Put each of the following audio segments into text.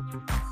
Thank you.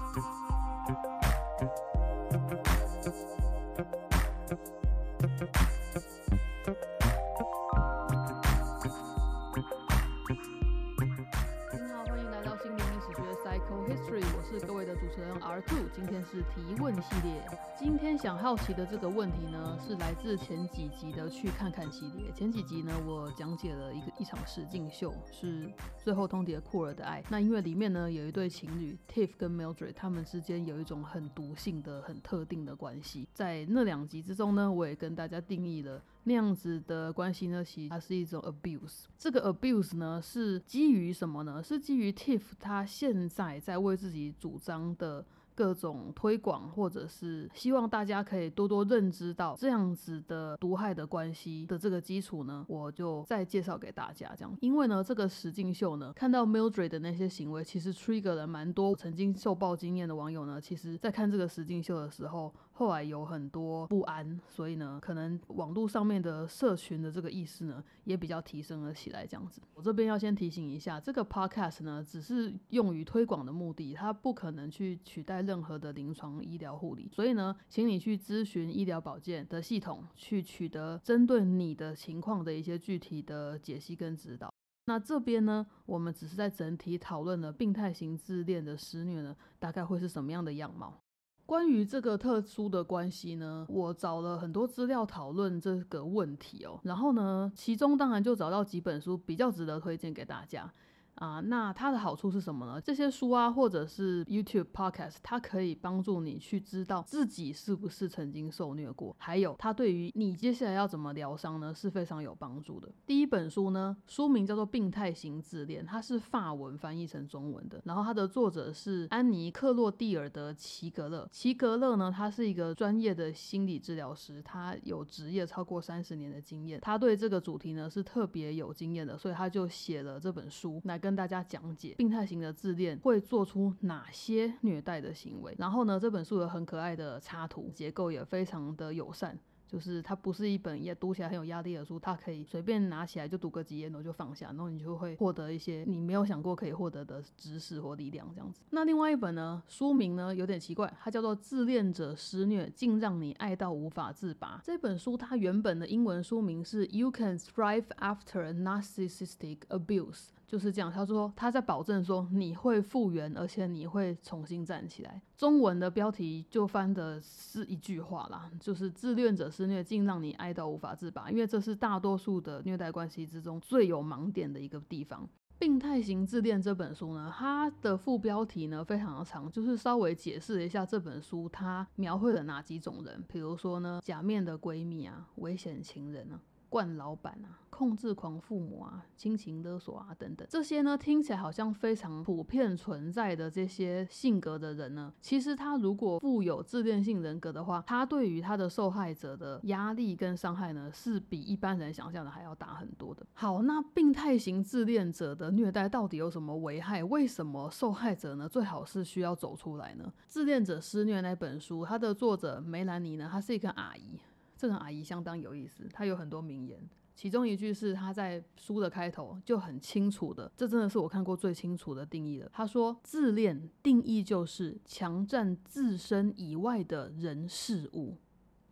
是提问系列。今天想好奇的这个问题呢，是来自前几集的去看看系列。前几集呢，我讲解了一个一场实境秀，是最后通牒库尔的爱。那因为里面呢有一对情侣 Tiff 跟 Mildred，他们之间有一种很毒性的、很特定的关系。在那两集之中呢，我也跟大家定义了。那样子的关系呢，其实它是一种 abuse。这个 abuse 呢，是基于什么呢？是基于 Tiff 他现在在为自己主张的。各种推广，或者是希望大家可以多多认知到这样子的毒害的关系的这个基础呢，我就再介绍给大家。这样，因为呢，这个实境秀呢，看到 Mildred 的那些行为，其实 trigger 了蛮多曾经受暴经验的网友呢，其实在看这个实境秀的时候，后来有很多不安，所以呢，可能网络上面的社群的这个意识呢，也比较提升了起来。这样子，我这边要先提醒一下，这个 podcast 呢，只是用于推广的目的，它不可能去取代。任何的临床医疗护理，所以呢，请你去咨询医疗保健的系统，去取得针对你的情况的一些具体的解析跟指导。那这边呢，我们只是在整体讨论了病态型自恋的施虐呢，大概会是什么样的样貌。关于这个特殊的关系呢，我找了很多资料讨论这个问题哦。然后呢，其中当然就找到几本书比较值得推荐给大家。啊，那它的好处是什么呢？这些书啊，或者是 YouTube podcast，它可以帮助你去知道自己是不是曾经受虐过，还有它对于你接下来要怎么疗伤呢，是非常有帮助的。第一本书呢，书名叫做《病态型自恋》，它是法文翻译成中文的，然后它的作者是安妮·克洛蒂尔德·齐格勒。齐格勒呢，他是一个专业的心理治疗师，他有职业超过三十年的经验，他对这个主题呢是特别有经验的，所以他就写了这本书来。跟大家讲解病态型的自恋会做出哪些虐待的行为，然后呢，这本书有很可爱的插图，结构也非常的友善。就是它不是一本也读起来很有压力的书，它可以随便拿起来就读个几页，然后就放下，然后你就会获得一些你没有想过可以获得的知识或力量这样子。那另外一本呢，书名呢有点奇怪，它叫做《自恋者施虐，竟让你爱到无法自拔》。这本书它原本的英文书名是《You Can Thrive After Narcissistic Abuse》，就是这样。他说他在保证说你会复原，而且你会重新站起来。中文的标题就翻的是一句话啦，就是自恋者。施虐竟让你爱到无法自拔，因为这是大多数的虐待关系之中最有盲点的一个地方。《病态型自恋》这本书呢，它的副标题呢非常的长，就是稍微解释一下这本书它描绘了哪几种人，比如说呢，假面的闺蜜啊，危险情人啊。惯老板啊，控制狂父母啊，亲情勒索啊，等等，这些呢听起来好像非常普遍存在的这些性格的人呢，其实他如果富有自恋性人格的话，他对于他的受害者的压力跟伤害呢，是比一般人想象的还要大很多的。好，那病态型自恋者的虐待到底有什么危害？为什么受害者呢最好是需要走出来呢？自恋者施虐那本书，它的作者梅兰妮呢，她是一个阿姨。这个阿姨相当有意思，她有很多名言，其中一句是她在书的开头就很清楚的，这真的是我看过最清楚的定义了。她说，自恋定义就是强占自身以外的人事物。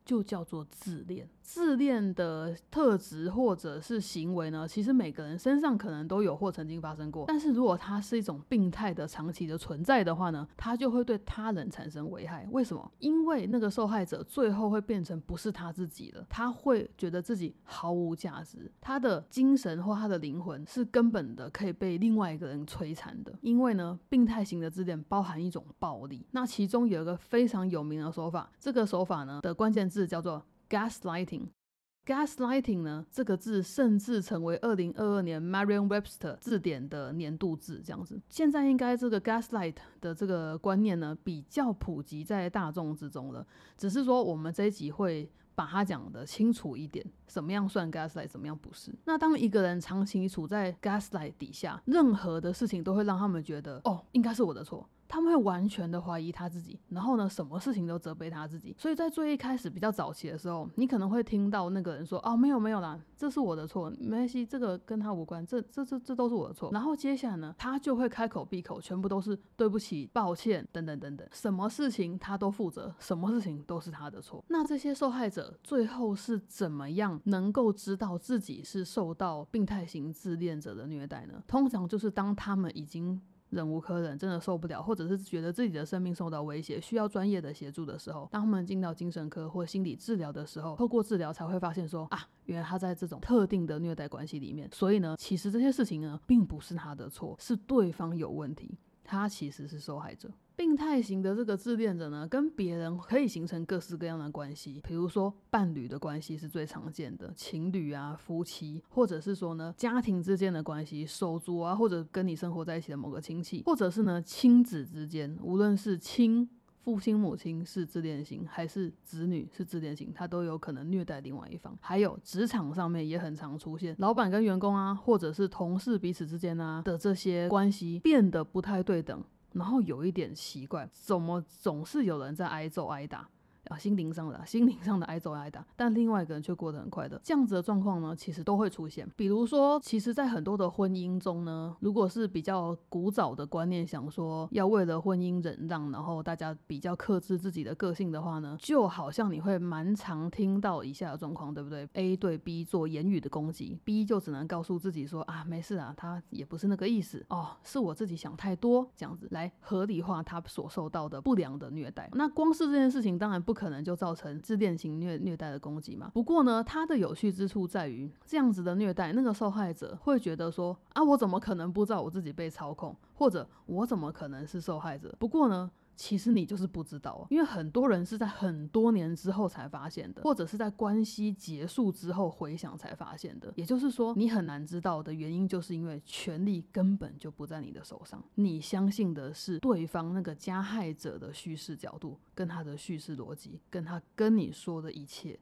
就叫做自恋。自恋的特质或者是行为呢，其实每个人身上可能都有或曾经发生过。但是如果它是一种病态的、长期的存在的话呢，它就会对他人产生危害。为什么？因为那个受害者最后会变成不是他自己了，他会觉得自己毫无价值，他的精神或他的灵魂是根本的可以被另外一个人摧残的。因为呢，病态型的自恋包含一种暴力。那其中有一个非常有名的手法，这个手法呢的关键。字叫做 gaslighting，gaslighting 呢这个字甚至成为二零二二年 m a r i a n w e b s t e r 字典的年度字，这样子。现在应该这个 gaslight 的这个观念呢比较普及在大众之中了，只是说我们这一集会把它讲的清楚一点，什么样算 gaslight，怎么样不是。那当一个人长期处在 gaslight 底下，任何的事情都会让他们觉得，哦，应该是我的错。他们会完全的怀疑他自己，然后呢，什么事情都责备他自己。所以在最一开始比较早期的时候，你可能会听到那个人说：“哦，没有没有啦，这是我的错，没关系，这个跟他无关，这这这这都是我的错。”然后接下来呢，他就会开口闭口全部都是对不起、抱歉等等等等，什么事情他都负责，什么事情都是他的错。那这些受害者最后是怎么样能够知道自己是受到病态型自恋者的虐待呢？通常就是当他们已经忍无可忍，真的受不了，或者是觉得自己的生命受到威胁，需要专业的协助的时候，当他们进到精神科或心理治疗的时候，透过治疗才会发现说啊，原来他在这种特定的虐待关系里面，所以呢，其实这些事情呢，并不是他的错，是对方有问题，他其实是受害者。病态型的这个自恋者呢，跟别人可以形成各式各样的关系，比如说伴侣的关系是最常见的，情侣啊、夫妻，或者是说呢家庭之间的关系，手足啊，或者跟你生活在一起的某个亲戚，或者是呢亲子之间，无论是亲父亲、母亲是自恋型，还是子女是自恋型，他都有可能虐待另外一方。还有职场上面也很常出现，老板跟员工啊，或者是同事彼此之间啊的这些关系变得不太对等。然后有一点奇怪，怎么总是有人在挨揍挨打？啊，心灵上的，心灵上的挨揍挨打，但另外一个人却过得很快乐。这样子的状况呢，其实都会出现。比如说，其实，在很多的婚姻中呢，如果是比较古早的观念，想说要为了婚姻忍让，然后大家比较克制自己的个性的话呢，就好像你会蛮常听到以下的状况，对不对？A 对 B 做言语的攻击，B 就只能告诉自己说啊，没事啊，他也不是那个意思哦，是我自己想太多，这样子来合理化他所受到的不良的虐待。那光是这件事情，当然不。可能就造成自恋型虐虐待的攻击嘛？不过呢，它的有趣之处在于，这样子的虐待，那个受害者会觉得说啊，我怎么可能不知道我自己被操控，或者我怎么可能是受害者？不过呢。其实你就是不知道，因为很多人是在很多年之后才发现的，或者是在关系结束之后回想才发现的。也就是说，你很难知道的原因，就是因为权力根本就不在你的手上。你相信的是对方那个加害者的叙事角度，跟他的叙事逻辑，跟他跟你说的一切。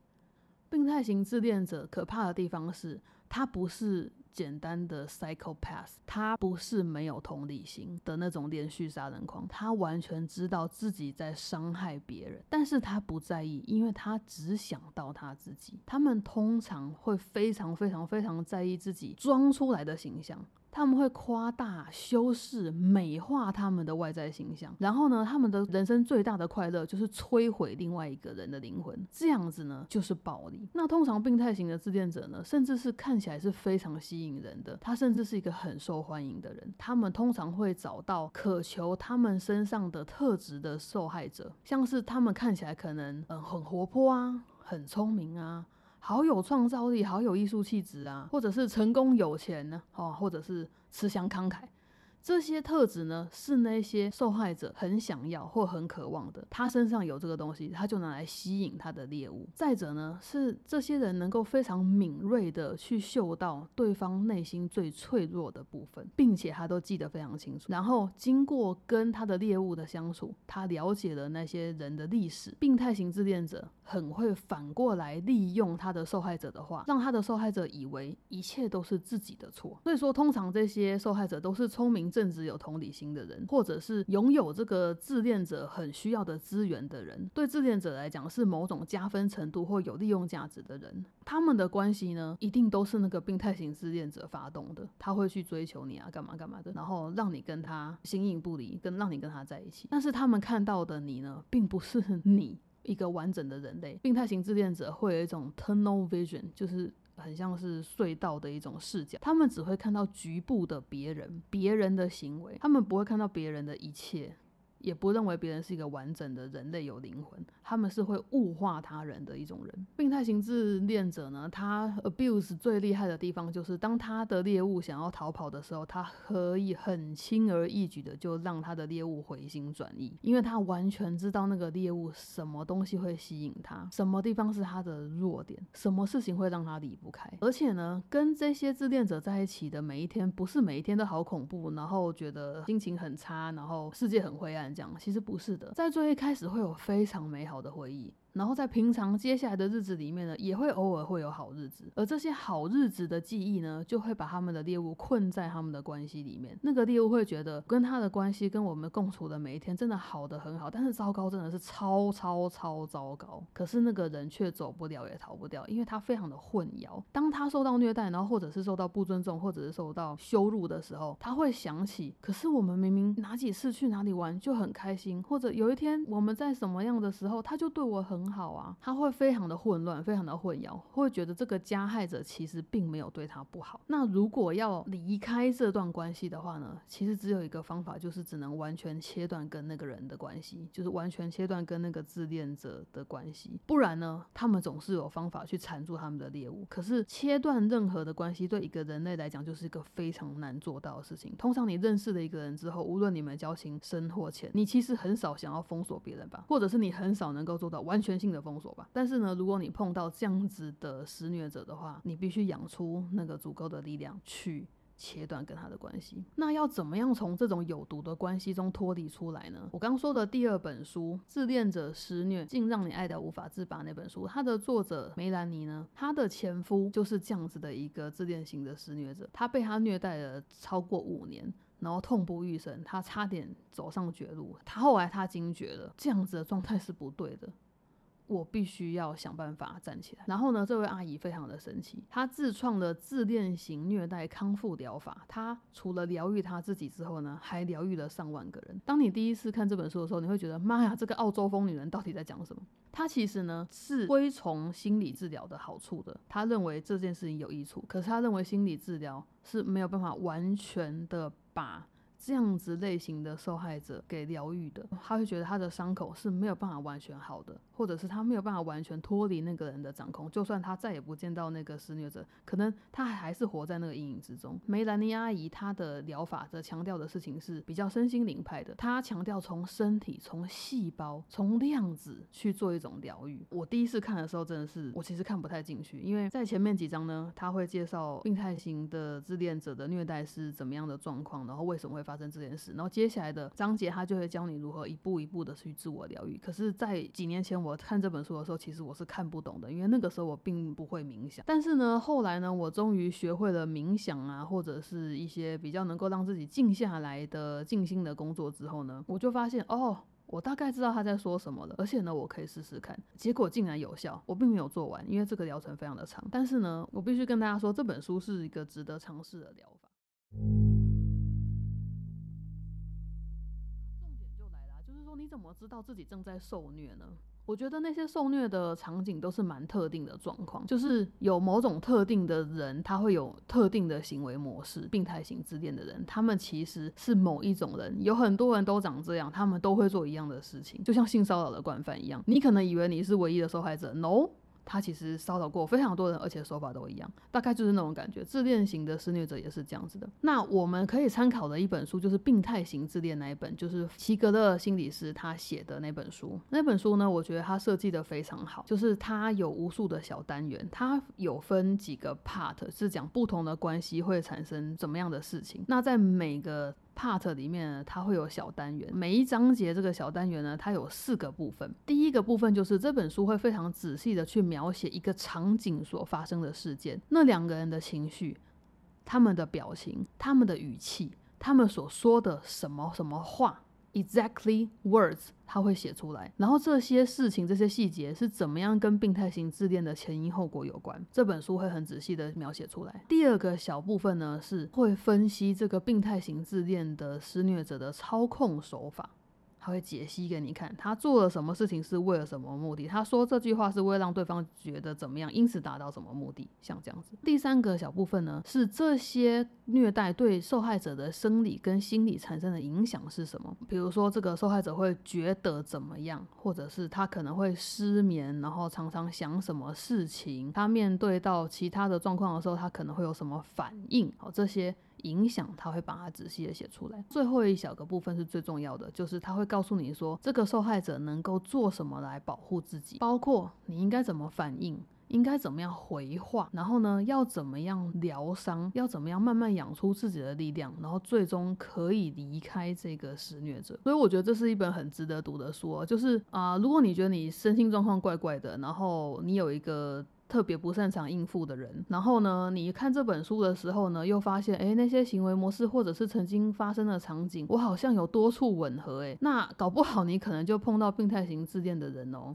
病态型自恋者可怕的地方是，他不是。简单的 psychopath，他不是没有同理心的那种连续杀人狂，他完全知道自己在伤害别人，但是他不在意，因为他只想到他自己。他们通常会非常非常非常在意自己装出来的形象。他们会夸大、修饰、美化他们的外在形象，然后呢，他们的人生最大的快乐就是摧毁另外一个人的灵魂，这样子呢就是暴力。那通常病态型的自恋者呢，甚至是看起来是非常吸引人的，他甚至是一个很受欢迎的人。他们通常会找到渴求他们身上的特质的受害者，像是他们看起来可能嗯很活泼啊，很聪明啊。好有创造力，好有艺术气质啊，或者是成功有钱呢，哦，或者是慈祥慷慨。这些特质呢，是那些受害者很想要或很渴望的。他身上有这个东西，他就拿来吸引他的猎物。再者呢，是这些人能够非常敏锐的去嗅到对方内心最脆弱的部分，并且他都记得非常清楚。然后经过跟他的猎物的相处，他了解了那些人的历史。病态型自恋者很会反过来利用他的受害者的话，让他的受害者以为一切都是自己的错。所以说，通常这些受害者都是聪明。正直有同理心的人，或者是拥有这个自恋者很需要的资源的人，对自恋者来讲是某种加分程度或有利用价值的人，他们的关系呢，一定都是那个病态型自恋者发动的，他会去追求你啊，干嘛干嘛的，然后让你跟他形影不离，跟让你跟他在一起。但是他们看到的你呢，并不是你一个完整的人类。病态型自恋者会有一种 tunnel vision，就是。很像是隧道的一种视角，他们只会看到局部的别人、别人的行为，他们不会看到别人的一切。也不认为别人是一个完整的人类有灵魂，他们是会物化他人的一种人。病态型自恋者呢，他 abuse 最厉害的地方就是，当他的猎物想要逃跑的时候，他可以很轻而易举的就让他的猎物回心转意，因为他完全知道那个猎物什么东西会吸引他，什么地方是他的弱点，什么事情会让他离不开。而且呢，跟这些自恋者在一起的每一天，不是每一天都好恐怖，然后觉得心情很差，然后世界很灰暗。讲其实不是的，在最一开始会有非常美好的回忆，然后在平常接下来的日子里面呢，也会偶尔会有好日子，而这些好日子的记忆呢，就会把他们的猎物困在他们的关系里面。那个猎物会觉得跟他的关系跟我们共处的每一天真的好的很好，但是糟糕真的是超超超糟糕。可是那个人却走不了也逃不掉，因为他非常的混淆。当他受到虐待，然后或者是受到不尊重，或者是受到羞辱的时候，他会想起，可是我们明明哪几次去哪里玩就很开心，或者有一天我们在什么样的时候，他就对我很很好啊，他会非常的混乱，非常的混淆，会觉得这个加害者其实并没有对他不好。那如果要离开这段关系的话呢，其实只有一个方法，就是只能完全切断跟那个人的关系，就是完全切断跟那个自恋者的关系。不然呢，他们总是有方法去缠住他们的猎物。可是切断任何的关系，对一个人类来讲，就是一个非常难做到的事情。通常你认识了一个人之后，无论你们交情深或浅，你其实很少想要封锁别人吧，或者是你很少能够做到完全性的封锁吧。但是呢，如果你碰到这样子的施虐者的话，你必须养出那个足够的力量去切断跟他的关系。那要怎么样从这种有毒的关系中脱离出来呢？我刚说的第二本书《自恋者施虐，竟让你爱得无法自拔》那本书，它的作者梅兰妮呢，她的前夫就是这样子的一个自恋型的施虐者，他被他虐待了超过五年。然后痛不欲生，他差点走上绝路。他后来他惊觉了，这样子的状态是不对的，我必须要想办法站起来。然后呢，这位阿姨非常的神奇，她自创了自恋型虐待康复疗法。她除了疗愈她自己之后呢，还疗愈了上万个人。当你第一次看这本书的时候，你会觉得妈呀，这个澳洲疯女人到底在讲什么？她其实呢是推崇心理治疗的好处的，她认为这件事情有益处。可是她认为心理治疗是没有办法完全的。把这样子类型的受害者给疗愈的，他会觉得他的伤口是没有办法完全好的，或者是他没有办法完全脱离那个人的掌控。就算他再也不见到那个施虐者，可能他还是活在那个阴影之中。梅兰妮阿姨她的疗法则强调的事情是比较身心灵派的，她强调从身体、从细胞、从量子去做一种疗愈。我第一次看的时候真的是，我其实看不太进去，因为在前面几章呢，他会介绍病态型的自恋者的虐待是怎么样的状况，然后为什么会发。发生这件事，然后接下来的章节他就会教你如何一步一步的去自我疗愈。可是，在几年前我看这本书的时候，其实我是看不懂的，因为那个时候我并不会冥想。但是呢，后来呢，我终于学会了冥想啊，或者是一些比较能够让自己静下来的静心的工作之后呢，我就发现哦，我大概知道他在说什么了，而且呢，我可以试试看。结果竟然有效。我并没有做完，因为这个疗程非常的长。但是呢，我必须跟大家说，这本书是一个值得尝试的疗法。怎么知道自己正在受虐呢？我觉得那些受虐的场景都是蛮特定的状况，就是有某种特定的人，他会有特定的行为模式。病态型自恋的人，他们其实是某一种人，有很多人都长这样，他们都会做一样的事情，就像性骚扰的惯犯一样。你可能以为你是唯一的受害者，no。他其实骚扰过非常多人，而且手法都一样，大概就是那种感觉。自恋型的施虐者也是这样子的。那我们可以参考的一本书就是《病态型自恋》那一本，就是齐格勒心理师他写的那本书。那本书呢，我觉得他设计的非常好，就是他有无数的小单元，他有分几个 part，是讲不同的关系会产生怎么样的事情。那在每个 part 里面呢，它会有小单元，每一章节这个小单元呢，它有四个部分。第一个部分就是这本书会非常仔细的去描写一个场景所发生的事件，那两个人的情绪、他们的表情、他们的语气、他们所说的什么什么话。Exactly words，他会写出来，然后这些事情、这些细节是怎么样跟病态型自恋的前因后果有关？这本书会很仔细的描写出来。第二个小部分呢，是会分析这个病态型自恋的施虐者的操控手法。他会解析给你看，他做了什么事情是为了什么目的？他说这句话是为了让对方觉得怎么样，因此达到什么目的？像这样子。第三个小部分呢，是这些虐待对受害者的生理跟心理产生的影响是什么？比如说，这个受害者会觉得怎么样，或者是他可能会失眠，然后常常想什么事情？他面对到其他的状况的时候，他可能会有什么反应？好，这些。影响他会把它仔细的写出来。最后一小个部分是最重要的，就是他会告诉你说，这个受害者能够做什么来保护自己，包括你应该怎么反应。应该怎么样回话，然后呢，要怎么样疗伤，要怎么样慢慢养出自己的力量，然后最终可以离开这个施虐者。所以我觉得这是一本很值得读的书，就是啊，如果你觉得你身心状况怪怪的，然后你有一个。特别不擅长应付的人，然后呢，你看这本书的时候呢，又发现，哎，那些行为模式或者是曾经发生的场景，我好像有多处吻合，哎，那搞不好你可能就碰到病态型自恋的人哦。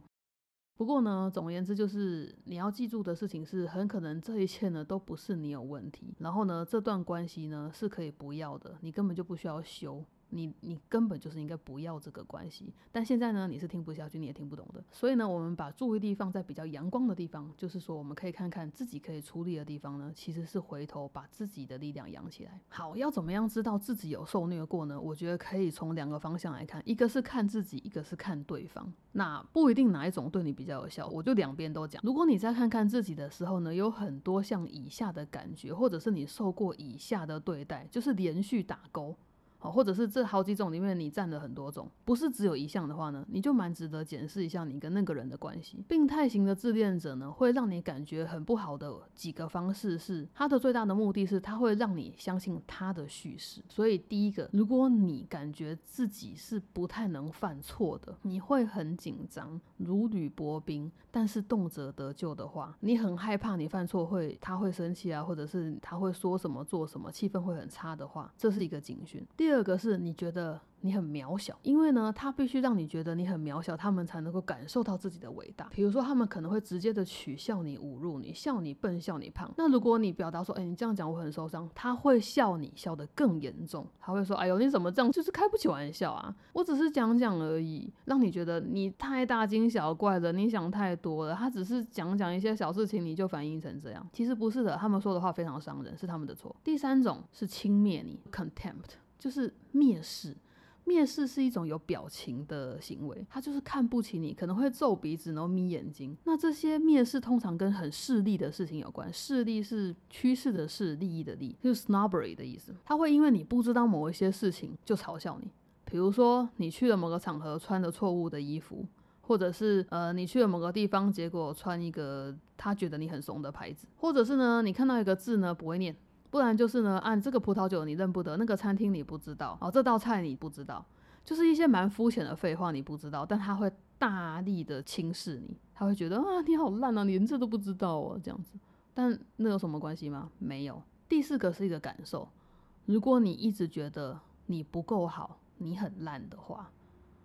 不过呢，总而言之，就是你要记住的事情是，很可能这一切呢都不是你有问题，然后呢，这段关系呢是可以不要的，你根本就不需要修。你你根本就是应该不要这个关系，但现在呢，你是听不下去，你也听不懂的。所以呢，我们把注意力放在比较阳光的地方，就是说，我们可以看看自己可以出力的地方呢，其实是回头把自己的力量养起来。好，要怎么样知道自己有受虐过呢？我觉得可以从两个方向来看，一个是看自己，一个是看对方。那不一定哪一种对你比较有效，我就两边都讲。如果你在看看自己的时候呢，有很多像以下的感觉，或者是你受过以下的对待，就是连续打勾。好，或者是这好几种里面你占了很多种，不是只有一项的话呢，你就蛮值得检视一下你跟那个人的关系。病态型的自恋者呢，会让你感觉很不好的几个方式是，他的最大的目的是他会让你相信他的叙事。所以第一个，如果你感觉自己是不太能犯错的，你会很紧张，如履薄冰，但是动辄得救的话，你很害怕你犯错会他会生气啊，或者是他会说什么做什么，气氛会很差的话，这是一个警讯。第第二个是你觉得你很渺小，因为呢，他必须让你觉得你很渺小，他们才能够感受到自己的伟大。比如说，他们可能会直接的取笑你、侮辱你、笑你笨、笑你胖。那如果你表达说，哎，你这样讲我很受伤，他会笑你，笑得更严重。他会说，哎呦，你怎么这样？就是开不起玩笑啊！我只是讲讲而已，让你觉得你太大惊小怪了，你想太多了。他只是讲讲一些小事情，你就反应成这样。其实不是的，他们说的话非常伤人，是他们的错。第三种是轻蔑你，contempt。就是蔑视，蔑视是一种有表情的行为，他就是看不起你，可能会皱鼻子，然后眯眼睛。那这些蔑视通常跟很势利的事情有关，势利是趋势的势，利益的利，就是 snobbery 的意思。他会因为你不知道某一些事情就嘲笑你，比如说你去了某个场合穿了错误的衣服，或者是呃你去了某个地方，结果穿一个他觉得你很怂的牌子，或者是呢你看到一个字呢不会念。不然就是呢，按这个葡萄酒你认不得，那个餐厅你不知道，哦，这道菜你不知道，就是一些蛮肤浅的废话你不知道，但他会大力的轻视你，他会觉得啊你好烂啊，连这都不知道哦这样子，但那有什么关系吗？没有。第四个是一个感受，如果你一直觉得你不够好，你很烂的话，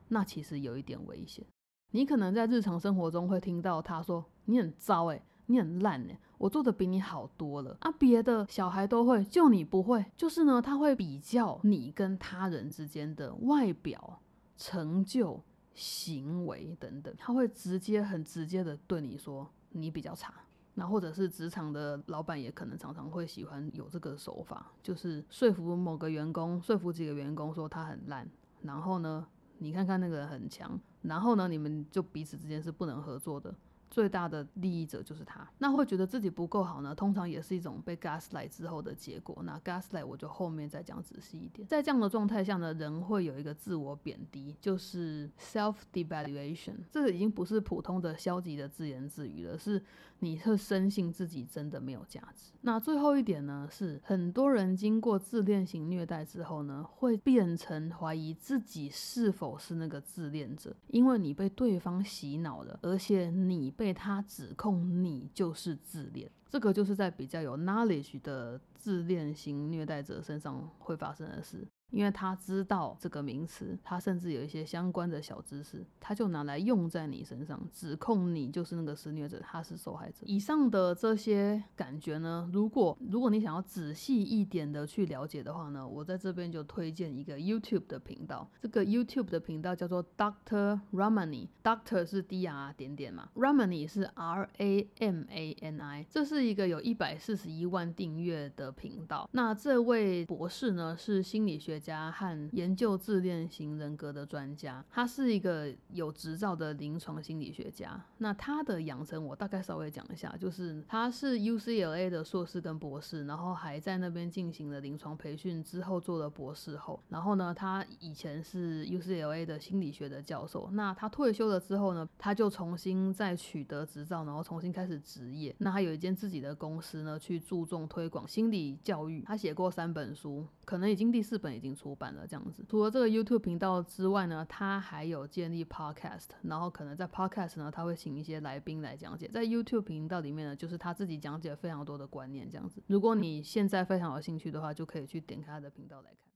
那其实有一点危险。你可能在日常生活中会听到他说你很糟诶，你很烂诶。我做的比你好多了啊！别的小孩都会，就你不会。就是呢，他会比较你跟他人之间的外表、成就、行为等等，他会直接、很直接的对你说你比较差。那或者是职场的老板也可能常常会喜欢有这个手法，就是说服某个员工，说服几个员工说他很烂，然后呢，你看看那个人很强，然后呢，你们就彼此之间是不能合作的。最大的利益者就是他，那会觉得自己不够好呢，通常也是一种被 gaslight 之后的结果。那 gaslight 我就后面再讲仔细一点。在这样的状态下呢，人会有一个自我贬低，就是 self devaluation。这个已经不是普通的消极的自言自语了，是你会深信自己真的没有价值。那最后一点呢，是很多人经过自恋型虐待之后呢，会变成怀疑自己是否是那个自恋者，因为你被对方洗脑了，而且你。被他指控你就是自恋，这个就是在比较有 knowledge 的自恋型虐待者身上会发生的事。因为他知道这个名词，他甚至有一些相关的小知识，他就拿来用在你身上，指控你就是那个施虐者，他是受害者。以上的这些感觉呢，如果如果你想要仔细一点的去了解的话呢，我在这边就推荐一个 YouTube 的频道，这个 YouTube 的频道叫做 Doctor Ramani，Doctor 是 D R 点点嘛，Ramani 是 R A M A N I，这是一个有一百四十一万订阅的频道。那这位博士呢，是心理学家和研究自恋型人格的专家，他是一个有执照的临床心理学家。那他的养成，我大概稍微讲一下，就是他是 UCLA 的硕士跟博士，然后还在那边进行了临床培训，之后做了博士后。然后呢，他以前是 UCLA 的心理学的教授。那他退休了之后呢，他就重新再取得执照，然后重新开始职业。那他有一间自己的公司呢，去注重推广心理教育。他写过三本书，可能已经第四本已经出版了这样子。除了这个 YouTube 频道之外呢，他还有建立 Podcast，然后可能在 Podcast 呢，他会请一些来宾来讲解。在 YouTube 频道里面呢，就是他自己讲解非常多的观念这样子。如果你现在非常有兴趣的话，就可以去点开他的频道来看。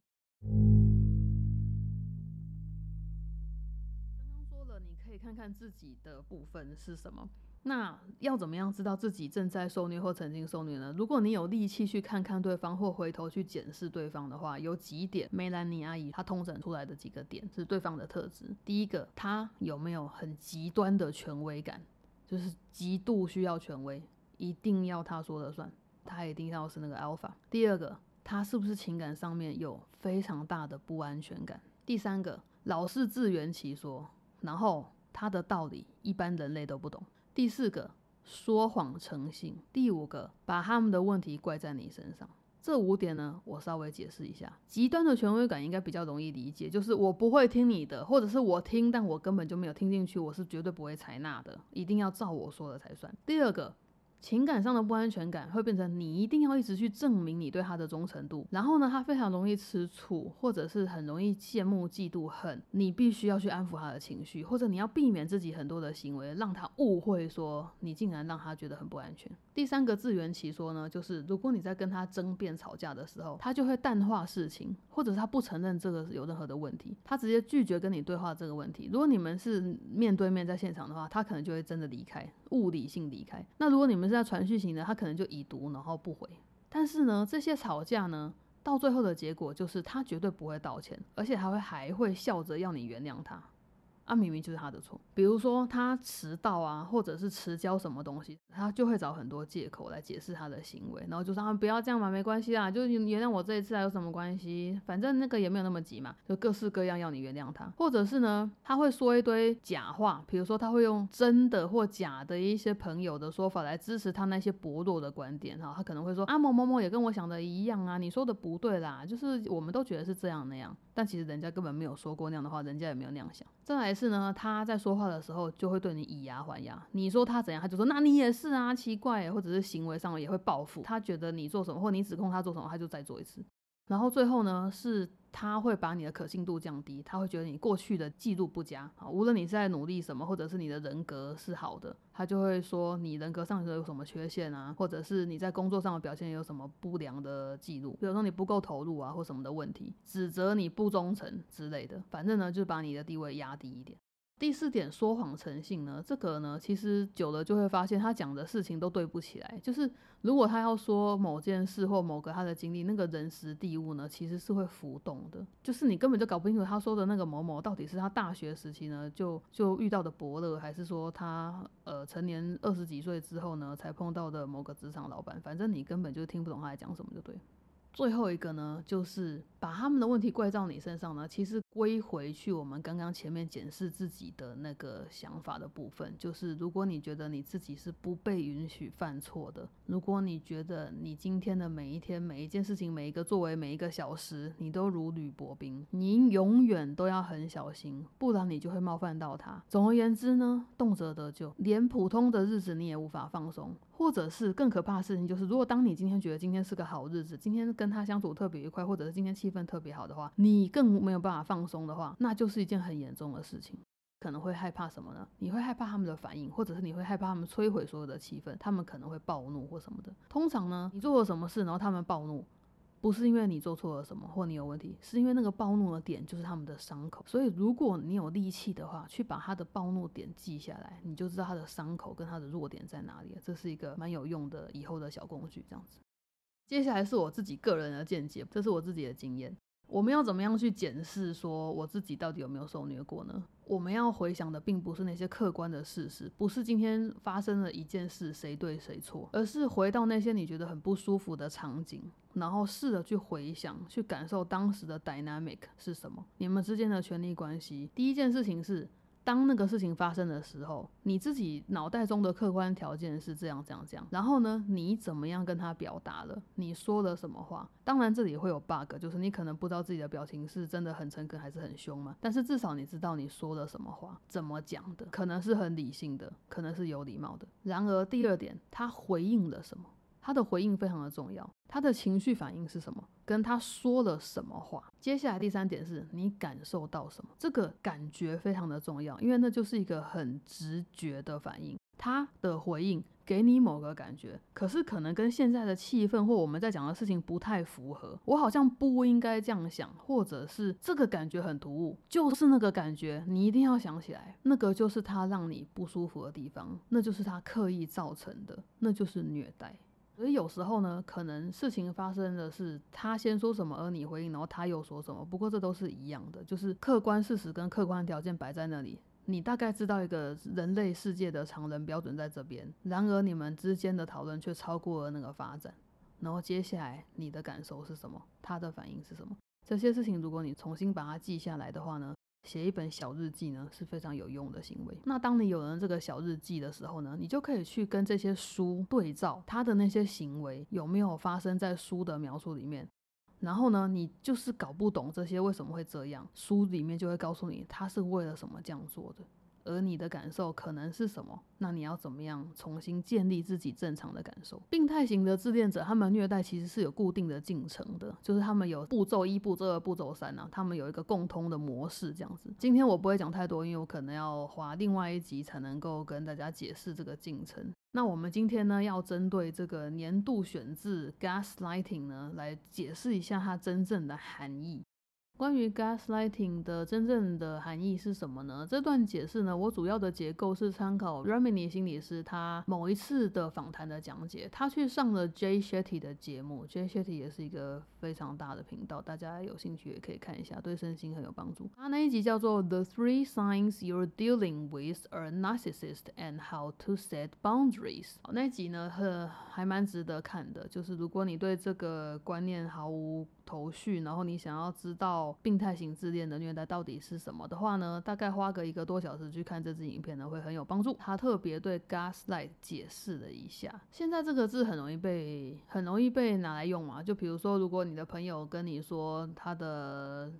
刚刚说了，你可以看看自己的部分是什么。那要怎么样知道自己正在受虐或曾经受虐呢？如果你有力气去看看对方，或回头去检视对方的话，有几点，梅兰妮阿姨她通整出来的几个点是对方的特质。第一个，他有没有很极端的权威感，就是极度需要权威，一定要他说了算，他一定要是那个 alpha。第二个，他是不是情感上面有非常大的不安全感？第三个，老是自圆其说，然后他的道理一般人类都不懂。第四个，说谎成性；第五个，把他们的问题怪在你身上。这五点呢，我稍微解释一下。极端的权威感应该比较容易理解，就是我不会听你的，或者是我听，但我根本就没有听进去，我是绝对不会采纳的，一定要照我说的才算。第二个。情感上的不安全感会变成你一定要一直去证明你对他的忠诚度，然后呢，他非常容易吃醋，或者是很容易羡慕、嫉妒、恨，你必须要去安抚他的情绪，或者你要避免自己很多的行为，让他误会说你竟然让他觉得很不安全。第三个自圆其说呢，就是如果你在跟他争辩、吵架的时候，他就会淡化事情，或者是他不承认这个有任何的问题，他直接拒绝跟你对话这个问题。如果你们是面对面在现场的话，他可能就会真的离开，物理性离开。那如果你们是在传讯型的，他可能就已读然后不回。但是呢，这些吵架呢，到最后的结果就是他绝对不会道歉，而且还会还会笑着要你原谅他。啊，明明就是他的错。比如说他迟到啊，或者是迟交什么东西，他就会找很多借口来解释他的行为，然后就说啊，不要这样嘛，没关系啦，就原谅我这一次啊，有什么关系？反正那个也没有那么急嘛，就各式各样要你原谅他。或者是呢，他会说一堆假话，比如说他会用真的或假的一些朋友的说法来支持他那些薄弱的观点哈。他可能会说啊，某某某也跟我想的一样啊，你说的不对啦，就是我们都觉得是这样那样，但其实人家根本没有说过那样的话，人家也没有那样想。再来是呢，他在说话的时候就会对你以牙还牙。你说他怎样，他就说那你也是啊，奇怪，或者是行为上也会报复。他觉得你做什么，或你指控他做什么，他就再做一次。然后最后呢，是他会把你的可信度降低，他会觉得你过去的记录不佳啊，无论你在努力什么，或者是你的人格是好的，他就会说你人格上有什么缺陷啊，或者是你在工作上的表现有什么不良的记录，比如说你不够投入啊，或什么的问题，指责你不忠诚之类的，反正呢，就是把你的地位压低一点。第四点，说谎成性呢？这个呢，其实久了就会发现，他讲的事情都对不起来。就是如果他要说某件事或某个他的经历，那个人时地物呢，其实是会浮动的。就是你根本就搞不清楚他说的那个某某到底是他大学时期呢就就遇到的伯乐，还是说他呃成年二十几岁之后呢才碰到的某个职场老板。反正你根本就听不懂他在讲什么，就对。最后一个呢，就是把他们的问题怪到你身上呢，其实归回去我们刚刚前面检视自己的那个想法的部分，就是如果你觉得你自己是不被允许犯错的，如果你觉得你今天的每一天、每一件事情、每一个作为、每一个小时，你都如履薄冰，你永远都要很小心，不然你就会冒犯到他。总而言之呢，动辄得咎，连普通的日子你也无法放松。或者是更可怕的事情，就是如果当你今天觉得今天是个好日子，今天跟他相处特别愉快，或者是今天气氛特别好的话，你更没有办法放松的话，那就是一件很严重的事情。可能会害怕什么呢？你会害怕他们的反应，或者是你会害怕他们摧毁所有的气氛，他们可能会暴怒或什么的。通常呢，你做了什么事，然后他们暴怒。不是因为你做错了什么或你有问题，是因为那个暴怒的点就是他们的伤口。所以如果你有力气的话，去把他的暴怒点记下来，你就知道他的伤口跟他的弱点在哪里。这是一个蛮有用的以后的小工具，这样子。接下来是我自己个人的见解，这是我自己的经验。我们要怎么样去检视说我自己到底有没有受虐过呢？我们要回想的并不是那些客观的事实，不是今天发生了一件事谁对谁错，而是回到那些你觉得很不舒服的场景，然后试着去回想、去感受当时的 dynamic 是什么，你们之间的权力关系。第一件事情是。当那个事情发生的时候，你自己脑袋中的客观条件是这样这样这样，然后呢，你怎么样跟他表达了？你说了什么话？当然这里会有 bug，就是你可能不知道自己的表情是真的很诚恳还是很凶嘛。但是至少你知道你说了什么话，怎么讲的，可能是很理性的，可能是有礼貌的。然而第二点，他回应了什么？他的回应非常的重要，他的情绪反应是什么？跟他说了什么话？接下来第三点是你感受到什么？这个感觉非常的重要，因为那就是一个很直觉的反应。他的回应给你某个感觉，可是可能跟现在的气氛或我们在讲的事情不太符合。我好像不应该这样想，或者是这个感觉很突兀，就是那个感觉，你一定要想起来，那个就是他让你不舒服的地方，那就是他刻意造成的，那就是虐待。所以有时候呢，可能事情发生的是他先说什么，而你回应，然后他又说什么。不过这都是一样的，就是客观事实跟客观条件摆在那里，你大概知道一个人类世界的常人标准在这边。然而你们之间的讨论却超过了那个发展。然后接下来你的感受是什么？他的反应是什么？这些事情如果你重新把它记下来的话呢？写一本小日记呢是非常有用的行为。那当你有了这个小日记的时候呢，你就可以去跟这些书对照，他的那些行为有没有发生在书的描述里面。然后呢，你就是搞不懂这些为什么会这样，书里面就会告诉你他是为了什么这样做的。而你的感受可能是什么？那你要怎么样重新建立自己正常的感受？病态型的自恋者，他们虐待其实是有固定的进程的，就是他们有步骤一、步骤二、步骤三啊，他们有一个共通的模式这样子。今天我不会讲太多，因为我可能要花另外一集才能够跟大家解释这个进程。那我们今天呢，要针对这个年度选字 gaslighting 呢，来解释一下它真正的含义。关于 gaslighting 的真正的含义是什么呢？这段解释呢，我主要的结构是参考 Ramini 心理师他某一次的访谈的讲解。他去上了 Jay Shetty 的节目，Jay Shetty 也是一个非常大的频道，大家有兴趣也可以看一下，对身心很有帮助。他那一集叫做 The Three Signs You're Dealing with a Narcissist and How to Set Boundaries。那一集呢，呵，还蛮值得看的。就是如果你对这个观念毫无头绪，然后你想要知道病态型自恋的虐待到底是什么的话呢，大概花个一个多小时去看这支影片呢，会很有帮助。他特别对 gaslight 解释了一下。现在这个字很容易被很容易被拿来用嘛，就比如说，如果你的朋友跟你说他的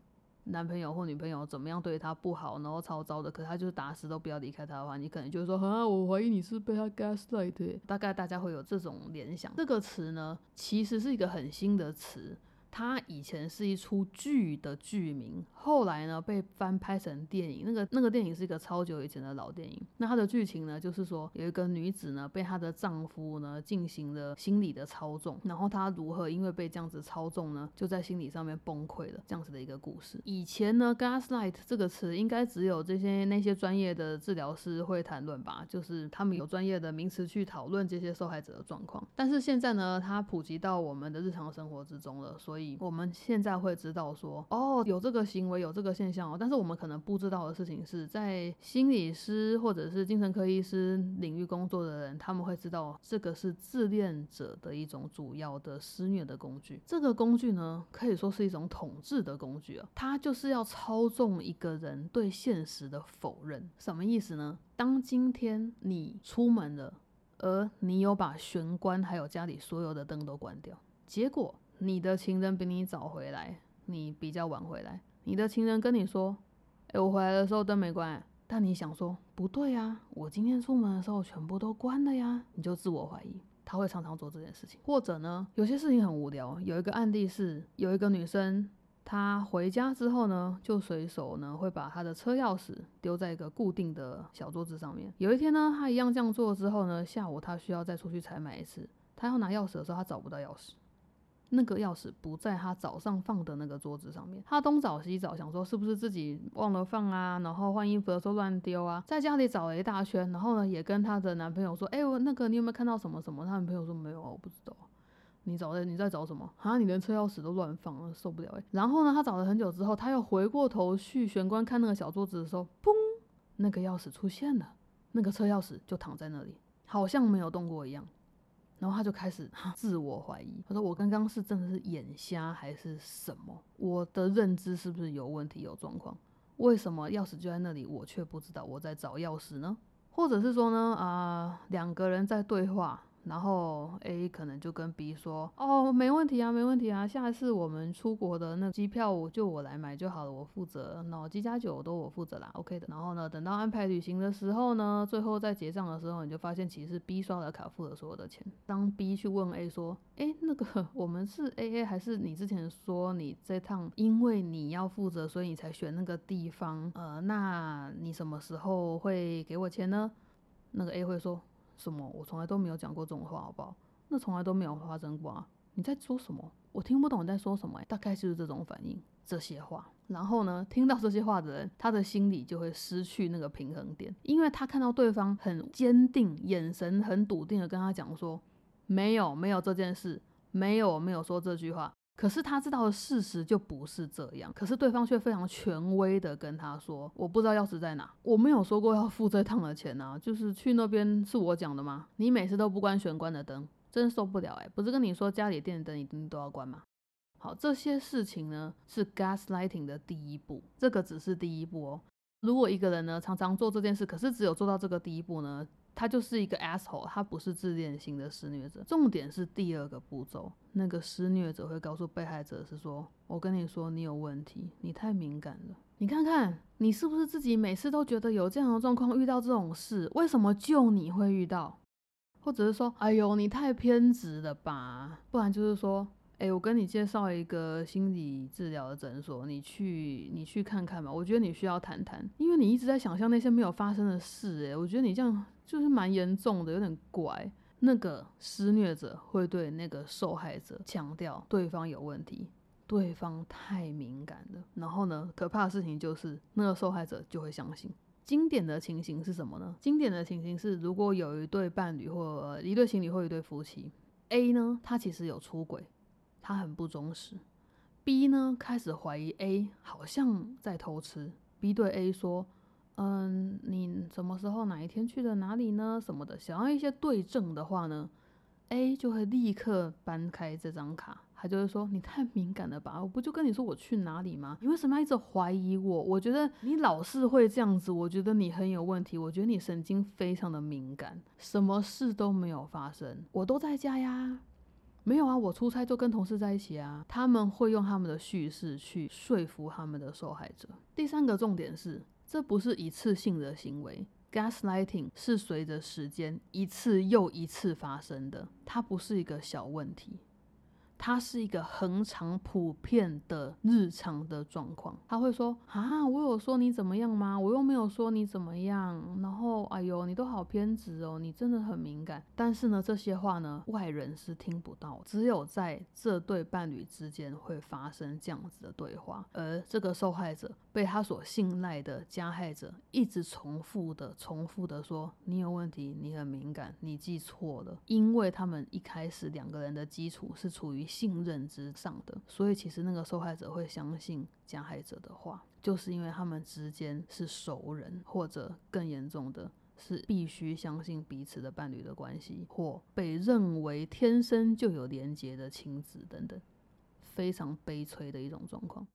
男朋友或女朋友怎么样对他不好，然后超糟的，可他就是打死都不要离开他的话，你可能就会说，啊，我怀疑你是被他 gaslight。大概大家会有这种联想。这个词呢，其实是一个很新的词。它以前是一出剧的剧名，后来呢被翻拍成电影。那个那个电影是一个超久以前的老电影。那它的剧情呢，就是说有一个女子呢被她的丈夫呢进行了心理的操纵，然后她如何因为被这样子操纵呢，就在心理上面崩溃了，这样子的一个故事。以前呢，gaslight 这个词应该只有这些那些专业的治疗师会谈论吧，就是他们有专业的名词去讨论这些受害者的状况。但是现在呢，它普及到我们的日常生活之中了，所以。我们现在会知道说，哦，有这个行为，有这个现象哦。但是我们可能不知道的事情是在心理师或者是精神科医师领域工作的人，他们会知道这个是自恋者的一种主要的施虐的工具。这个工具呢，可以说是一种统治的工具啊，它就是要操纵一个人对现实的否认。什么意思呢？当今天你出门了，而你有把玄关还有家里所有的灯都关掉，结果。你的情人比你早回来，你比较晚回来。你的情人跟你说：“哎，我回来的时候灯没关。”但你想说：“不对呀，我今天出门的时候全部都关了呀。”你就自我怀疑。他会常常做这件事情。或者呢，有些事情很无聊。有一个案例是，有一个女生，她回家之后呢，就随手呢会把她的车钥匙丢在一个固定的小桌子上面。有一天呢，她一样这样做之后呢，下午她需要再出去采买一次。她要拿钥匙的时候，她找不到钥匙。那个钥匙不在他早上放的那个桌子上面，他东找西找，想说是不是自己忘了放啊？然后换衣服的时候乱丢啊，在家里找了一大圈，然后呢也跟她的男朋友说，哎，我那个你有没有看到什么什么？她男朋友说没有啊，我不知道。你找的你在找什么啊？你连车钥匙都乱放了，受不了哎。然后呢，他找了很久之后，他又回过头去玄关看那个小桌子的时候，嘣，那个钥匙出现了，那个车钥匙就躺在那里，好像没有动过一样。然后他就开始自我怀疑，他说：“我刚刚是真的是眼瞎还是什么？我的认知是不是有问题、有状况？为什么钥匙就在那里，我却不知道我在找钥匙呢？或者是说呢？啊，两个人在对话。”然后 A 可能就跟 B 说：“哦，没问题啊，没问题啊，下一次我们出国的那机票我就我来买就好了，我负责。然后机加酒都我负责啦，OK 的。然后呢，等到安排旅行的时候呢，最后在结账的时候，你就发现其实是 B 刷了卡付了所有的钱。当 B 去问 A 说：，哎，那个我们是 AA 还是你之前说你这趟因为你要负责，所以你才选那个地方？呃，那你什么时候会给我钱呢？那个 A 会说。”什么？我从来都没有讲过这种话，好不好？那从来都没有发生过啊！你在说什么？我听不懂你在说什么。大概就是这种反应，这些话。然后呢，听到这些话的人，他的心里就会失去那个平衡点，因为他看到对方很坚定，眼神很笃定的跟他讲说：“没有，没有这件事，没有，没有说这句话。”可是他知道的事实就不是这样，可是对方却非常权威的跟他说：“我不知道钥匙在哪，我没有说过要付这趟的钱啊，就是去那边是我讲的吗？你每次都不关玄关的灯，真受不了哎！不是跟你说家里电灯一定都要关吗？”好，这些事情呢是 gaslighting 的第一步，这个只是第一步哦。如果一个人呢常常做这件事，可是只有做到这个第一步呢？他就是一个 asshole，他不是自恋型的施虐者。重点是第二个步骤，那个施虐者会告诉被害者是说：“我跟你说，你有问题，你太敏感了。你看看，你是不是自己每次都觉得有这样的状况，遇到这种事，为什么就你会遇到？或者是说，哎呦，你太偏执了吧？不然就是说。”哎，我跟你介绍一个心理治疗的诊所，你去你去看看吧。我觉得你需要谈谈，因为你一直在想象那些没有发生的事。哎，我觉得你这样就是蛮严重的，有点怪。那个施虐者会对那个受害者强调对方有问题，对方太敏感了。然后呢，可怕的事情就是那个受害者就会相信。经典的情形是什么呢？经典的情形是，如果有一对伴侣或一对情侣或一对夫妻，A 呢，他其实有出轨。他很不忠实。B 呢开始怀疑 A 好像在偷吃。B 对 A 说：“嗯，你什么时候哪一天去了哪里呢？什么的，想要一些对证的话呢？”A 就会立刻搬开这张卡，他就会说：“你太敏感了吧？我不就跟你说我去哪里吗？你为什么要一直怀疑我？我觉得你老是会这样子，我觉得你很有问题。我觉得你神经非常的敏感，什么事都没有发生，我都在家呀。”没有啊，我出差就跟同事在一起啊。他们会用他们的叙事去说服他们的受害者。第三个重点是，这不是一次性的行为，gaslighting 是随着时间一次又一次发生的，它不是一个小问题。它是一个恒常、普遍的日常的状况。他会说：“啊，我有说你怎么样吗？我又没有说你怎么样。然后，哎呦，你都好偏执哦，你真的很敏感。但是呢，这些话呢，外人是听不到，只有在这对伴侣之间会发生这样子的对话。而这个受害者被他所信赖的加害者一直重复的、重复的说：你有问题，你很敏感，你记错了。因为他们一开始两个人的基础是处于。信任之上的，所以其实那个受害者会相信加害者的话，就是因为他们之间是熟人，或者更严重的是必须相信彼此的伴侣的关系，或被认为天生就有连结的亲子等等，非常悲催的一种状况。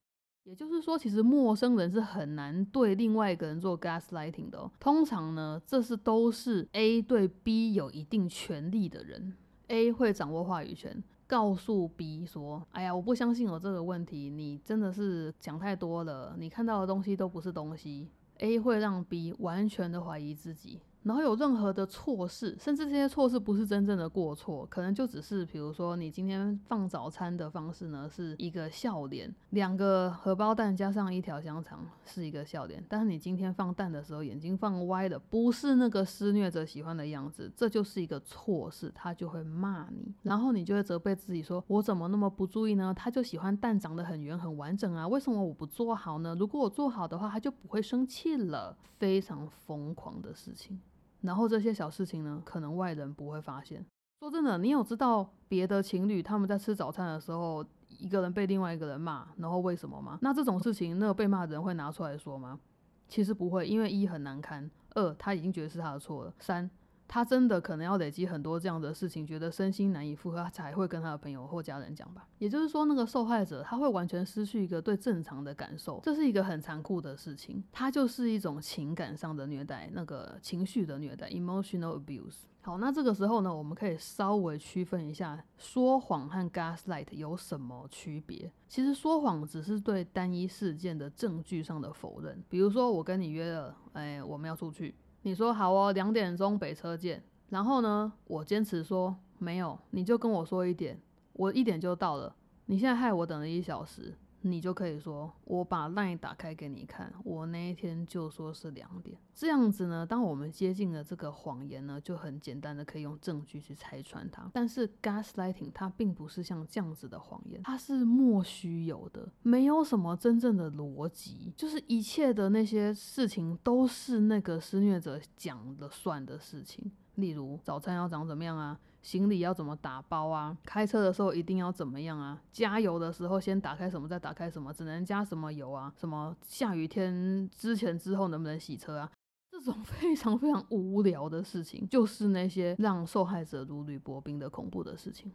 也就是说，其实陌生人是很难对另外一个人做 gaslighting 的。通常呢，这是都是 A 对 B 有一定权利的人，A 会掌握话语权。告诉 B 说：“哎呀，我不相信有这个问题，你真的是讲太多了，你看到的东西都不是东西。”A 会让 B 完全的怀疑自己。然后有任何的错事，甚至这些错事不是真正的过错，可能就只是，比如说你今天放早餐的方式呢，是一个笑脸，两个荷包蛋加上一条香肠是一个笑脸，但是你今天放蛋的时候眼睛放歪了，不是那个施虐者喜欢的样子，这就是一个错事，他就会骂你，然后你就会责备自己说，我怎么那么不注意呢？他就喜欢蛋长得很圆很完整啊，为什么我不做好呢？如果我做好的话，他就不会生气了，非常疯狂的事情。然后这些小事情呢，可能外人不会发现，说真的，你有知道别的情侣他们在吃早餐的时候，一个人被另外一个人骂，然后为什么吗？那这种事情，那个被骂的人会拿出来说吗？其实不会，因为一很难堪，二他已经觉得是他的错了，三。他真的可能要累积很多这样的事情，觉得身心难以负荷，才会跟他的朋友或家人讲吧。也就是说，那个受害者他会完全失去一个对正常的感受，这是一个很残酷的事情。它就是一种情感上的虐待，那个情绪的虐待 （emotional abuse）。好，那这个时候呢，我们可以稍微区分一下说谎和 gaslight 有什么区别。其实说谎只是对单一事件的证据上的否认，比如说我跟你约了，哎，我们要出去。你说好哦，两点钟北车见。然后呢，我坚持说没有，你就跟我说一点，我一点就到了。你现在害我等了一小时。你就可以说，我把 line 打开给你看，我那一天就说是两点，这样子呢，当我们接近了这个谎言呢，就很简单的可以用证据去拆穿它。但是 gaslighting 它并不是像这样子的谎言，它是莫须有的，没有什么真正的逻辑，就是一切的那些事情都是那个施虐者讲了算的事情。例如早餐要长怎么样啊？行李要怎么打包啊？开车的时候一定要怎么样啊？加油的时候先打开什么再打开什么？只能加什么油啊？什么下雨天之前之后能不能洗车啊？这种 非常非常无聊的事情，就是那些让受害者如履薄冰的恐怖的事情。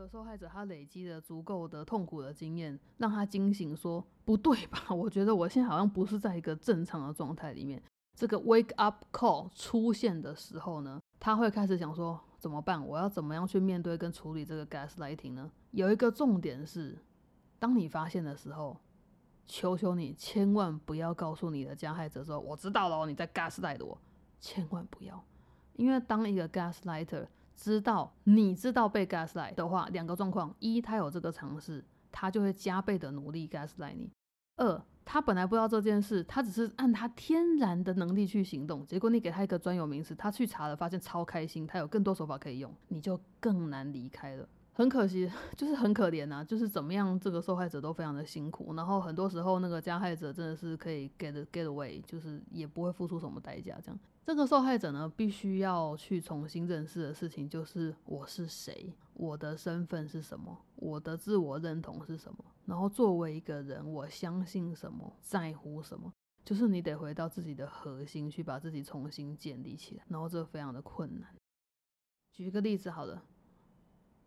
个受害者，他累积了足够的痛苦的经验，让他惊醒，说不对吧？我觉得我现在好像不是在一个正常的状态里面。这个 wake up call 出现的时候呢，他会开始想说怎么办？我要怎么样去面对跟处理这个 gaslighting 呢？有一个重点是，当你发现的时候，求求你千万不要告诉你的加害者说我知道了，你在 gaslight 我，千万不要，因为当一个 gaslighter。知道你知道被 gaslight 的话，两个状况：一，他有这个尝试，他就会加倍的努力 gaslight 你；二，他本来不知道这件事，他只是按他天然的能力去行动，结果你给他一个专有名词，他去查了，发现超开心，他有更多手法可以用，你就更难离开了。很可惜，就是很可怜呐，就是怎么样，这个受害者都非常的辛苦，然后很多时候那个加害者真的是可以 get get away，就是也不会付出什么代价，这样。这个受害者呢，必须要去重新认识的事情就是我是谁，我的身份是什么，我的自我认同是什么，然后作为一个人，我相信什么，在乎什么，就是你得回到自己的核心去把自己重新建立起来，然后这非常的困难。举个例子好了。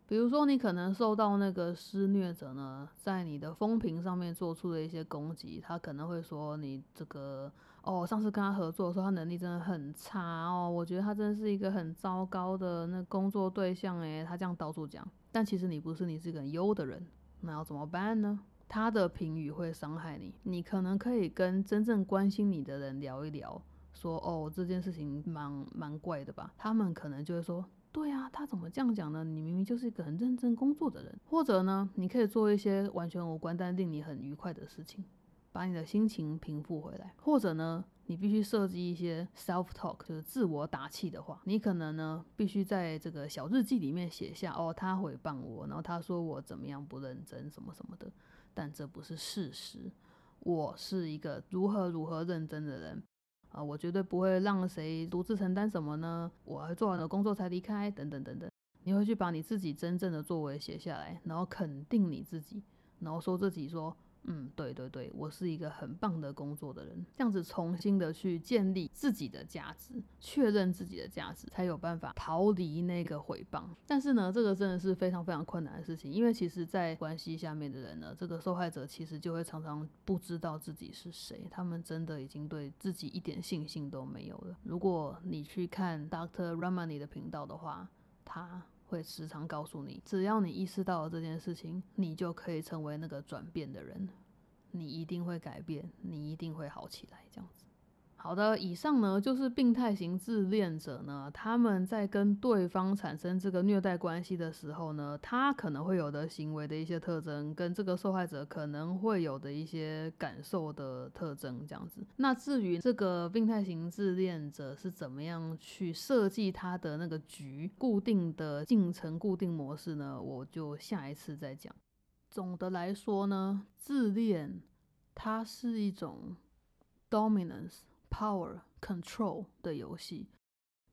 比如说，你可能受到那个施虐者呢，在你的风评上面做出了一些攻击，他可能会说你这个哦，上次跟他合作的时候，他能力真的很差哦，我觉得他真的是一个很糟糕的那工作对象诶，他这样到处讲，但其实你不是，你是个很优的人，那要怎么办呢？他的评语会伤害你，你可能可以跟真正关心你的人聊一聊，说哦，这件事情蛮蛮怪的吧，他们可能就会说。对啊，他怎么这样讲呢？你明明就是一个很认真工作的人，或者呢，你可以做一些完全无关但令你很愉快的事情，把你的心情平复回来。或者呢，你必须设计一些 self talk，就是自我打气的话。你可能呢，必须在这个小日记里面写下哦，他诽谤我，然后他说我怎么样不认真什么什么的，但这不是事实。我是一个如何如何认真的人。啊，我绝对不会让谁独自承担什么呢？我还做完了工作才离开，等等等等。你会去把你自己真正的作为写下来，然后肯定你自己，然后说自己说。嗯，对对对，我是一个很棒的工作的人，这样子重新的去建立自己的价值，确认自己的价值，才有办法逃离那个诽谤。但是呢，这个真的是非常非常困难的事情，因为其实，在关系下面的人呢，这个受害者其实就会常常不知道自己是谁，他们真的已经对自己一点信心都没有了。如果你去看 Doctor Ramani 的频道的话，他。会时常告诉你，只要你意识到了这件事情，你就可以成为那个转变的人，你一定会改变，你一定会好起来，这样子。好的，以上呢就是病态型自恋者呢，他们在跟对方产生这个虐待关系的时候呢，他可能会有的行为的一些特征，跟这个受害者可能会有的一些感受的特征，这样子。那至于这个病态型自恋者是怎么样去设计他的那个局，固定的进程、固定模式呢？我就下一次再讲。总的来说呢，自恋它是一种。dominance、power、control 的游戏，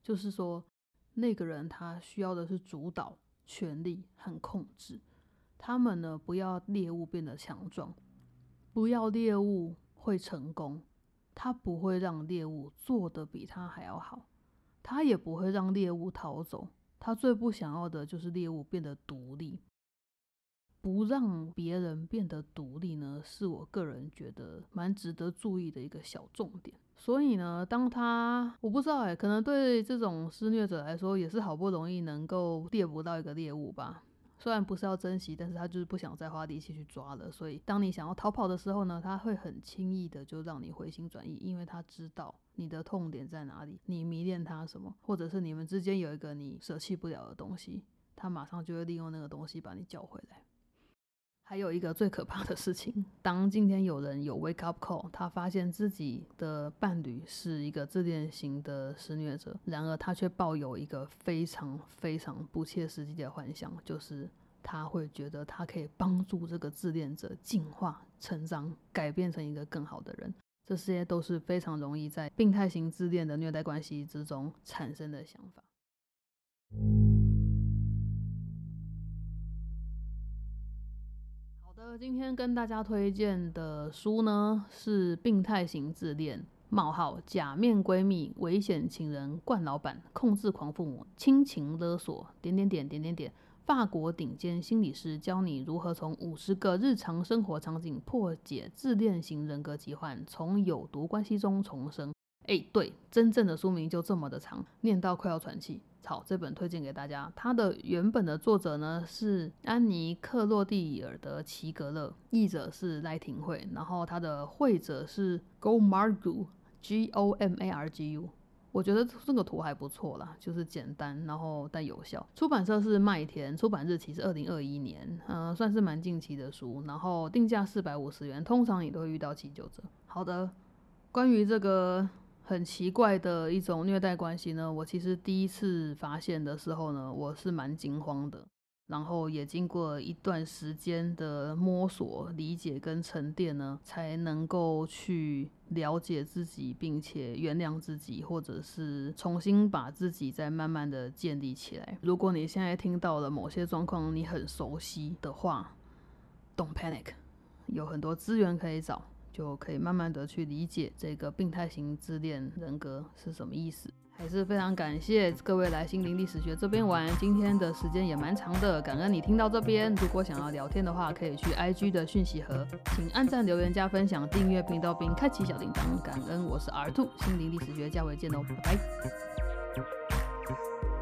就是说那个人他需要的是主导、权力和控制。他们呢，不要猎物变得强壮，不要猎物会成功，他不会让猎物做得比他还要好，他也不会让猎物逃走。他最不想要的就是猎物变得独立。不让别人变得独立呢，是我个人觉得蛮值得注意的一个小重点。所以呢，当他我不知道哎，可能对这种施虐者来说，也是好不容易能够猎捕到一个猎物吧。虽然不是要珍惜，但是他就是不想再花力气去抓了。所以，当你想要逃跑的时候呢，他会很轻易的就让你回心转意，因为他知道你的痛点在哪里，你迷恋他什么，或者是你们之间有一个你舍弃不了的东西，他马上就会利用那个东西把你叫回来。还有一个最可怕的事情，当今天有人有 wake up call，他发现自己的伴侣是一个自恋型的施虐者，然而他却抱有一个非常非常不切实际的幻想，就是他会觉得他可以帮助这个自恋者进化、成长、改变成一个更好的人。这些都是非常容易在病态型自恋的虐待关系之中产生的想法。今天跟大家推荐的书呢，是《病态型自恋：冒号假面闺蜜、危险情人、惯老板、控制狂父母、亲情勒索点点点点点点》，法国顶尖心理师教你如何从五十个日常生活场景破解自恋型人格疾患，从有毒关系中重生。哎，对，真正的书名就这么的长，念到快要喘气。好，这本推荐给大家。它的原本的作者呢是安妮·克洛蒂尔德·齐格勒，译者是赖廷慧，然后他的绘者是 Go Margu，G O M A R G U。我觉得这个图还不错啦，就是简单，然后但有效。出版社是麦田，出版日期是二零二一年，嗯，算是蛮近期的书。然后定价四百五十元，通常你都会遇到七九折。好的，关于这个。很奇怪的一种虐待关系呢，我其实第一次发现的时候呢，我是蛮惊慌的，然后也经过一段时间的摸索、理解跟沉淀呢，才能够去了解自己，并且原谅自己，或者是重新把自己再慢慢的建立起来。如果你现在听到了某些状况，你很熟悉的话，Don't panic，有很多资源可以找。就可以慢慢的去理解这个病态型自恋人格是什么意思。还是非常感谢各位来心灵历史学这边玩，今天的时间也蛮长的，感恩你听到这边。如果想要聊天的话，可以去 IG 的讯息盒，请按赞、留言、加分享、订阅频道并开启小铃铛。感恩，我是 R Two，心灵历史学，下回见哦，拜拜。